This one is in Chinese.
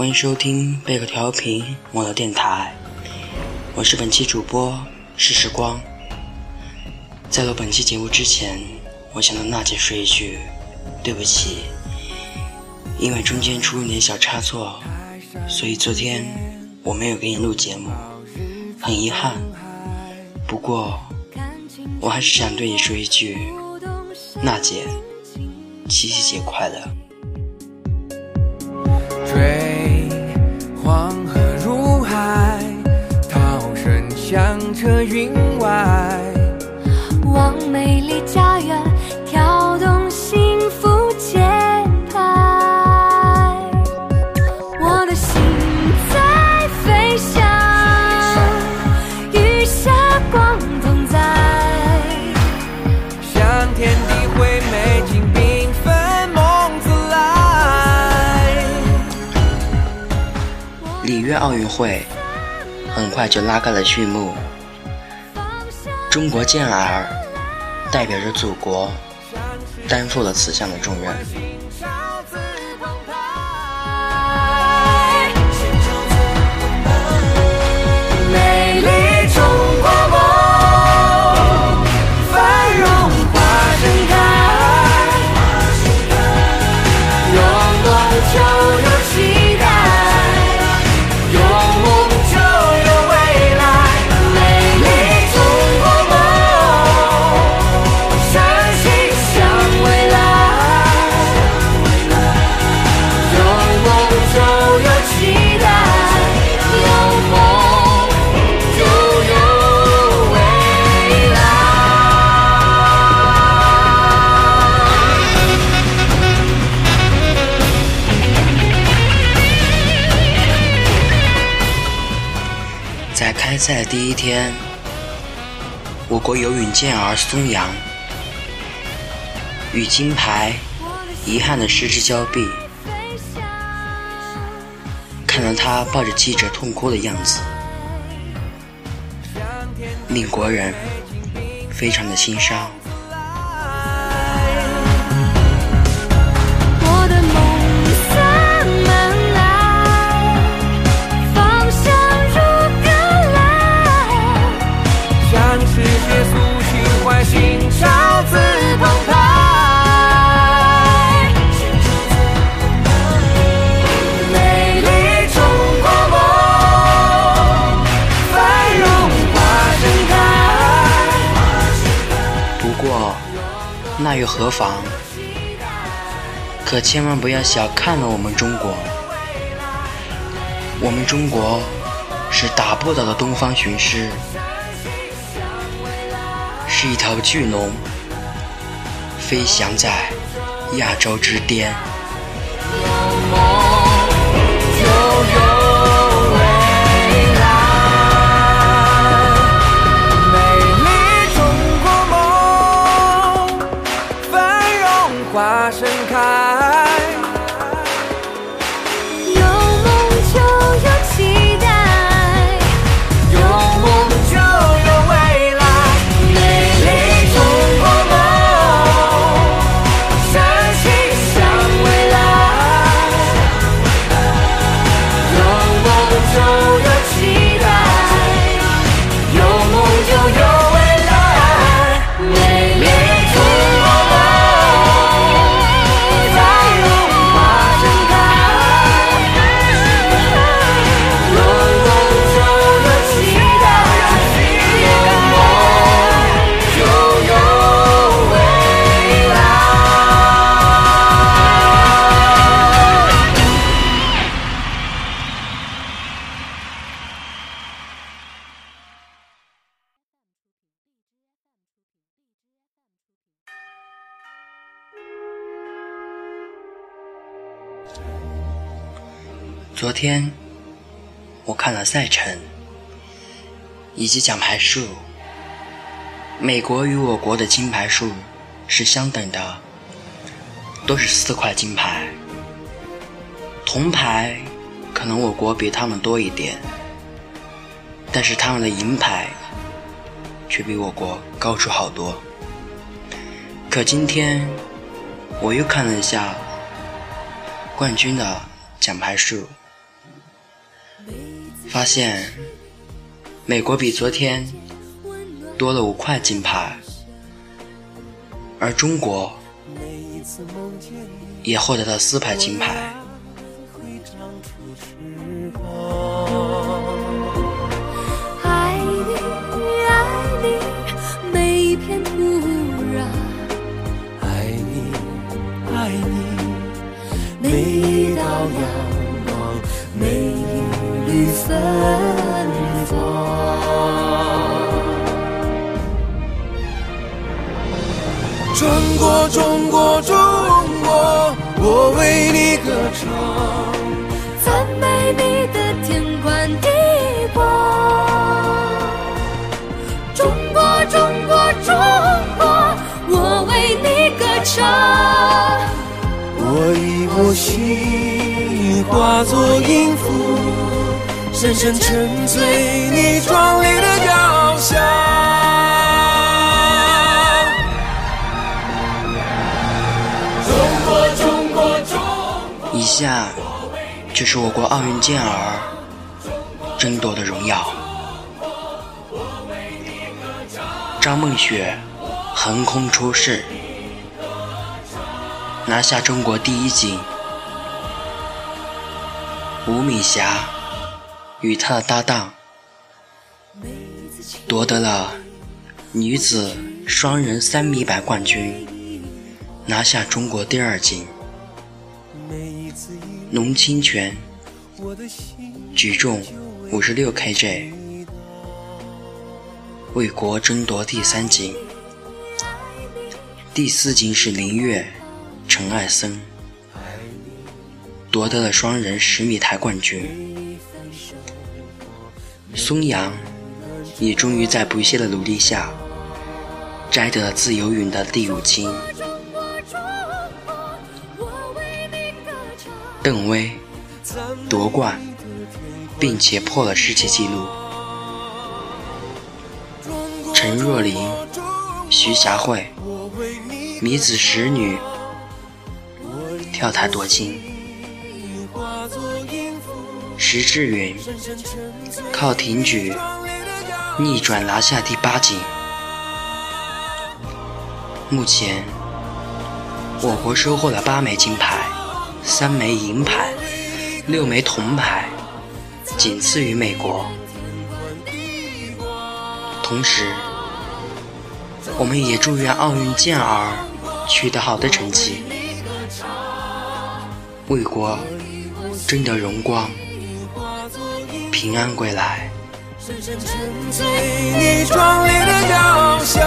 欢迎收听贝壳调频网络电台，我是本期主播是时光。在录本期节目之前，我想对娜姐说一句对不起，因为中间出了点小差错，所以昨天我没有给你录节目，很遗憾。不过，我还是想对你说一句，娜姐，七夕节快乐。响彻云外。望美丽家园，跳动幸福节拍。我的心在飞翔，雨下光同在。向天地绘美景缤纷梦自来。里约奥运会很快就拉开了序幕，中国健儿代表着祖国担负了此项的重任。开赛的第一天，我国游泳健儿孙杨与金牌遗憾的失之交臂，看到他抱着记者痛哭的样子，令国人非常的心伤。那又何妨？可千万不要小看了我们中国。我们中国是打不倒的东方雄狮，是一条巨龙，飞翔在亚洲之巅。昨天我看了赛程以及奖牌数，美国与我国的金牌数是相等的，都是四块金牌。铜牌可能我国比他们多一点，但是他们的银牌却比我国高出好多。可今天我又看了一下冠军的奖牌数发现美国比昨天多了五块金牌，而中国也获得了四块金牌。芬芳。中国，中国，中国，我为你歌唱。赞美你的天宽地广。中国，中国，中国，我为你歌唱。我以我心化作音符，深深沉醉你壮丽的雕像。中国，中国，中国。以下就是我国奥运健儿争夺的荣耀。张梦雪横空出世，拿下中国第一金。吴敏霞与她的搭档夺得了女子双人三米板冠军，拿下中国第二金。龙清泉举重五十六 kg，为国争夺第三金。第四金是林月、陈艾森，夺得了双人十米台冠军。孙杨你终于在不懈的努力下，摘得了自由泳的第五金。邓威夺冠，并且破了世界纪录。陈若琳、徐霞慧米子石女跳台夺金。石智云靠挺举逆转拿下第八金。目前，我国收获了八枚金牌。三枚银牌，六枚铜牌，仅次于美国。同时，我们也祝愿奥运健儿取得好的成绩，为国争得荣光，平安归来，深深沉醉你壮丽的雕像。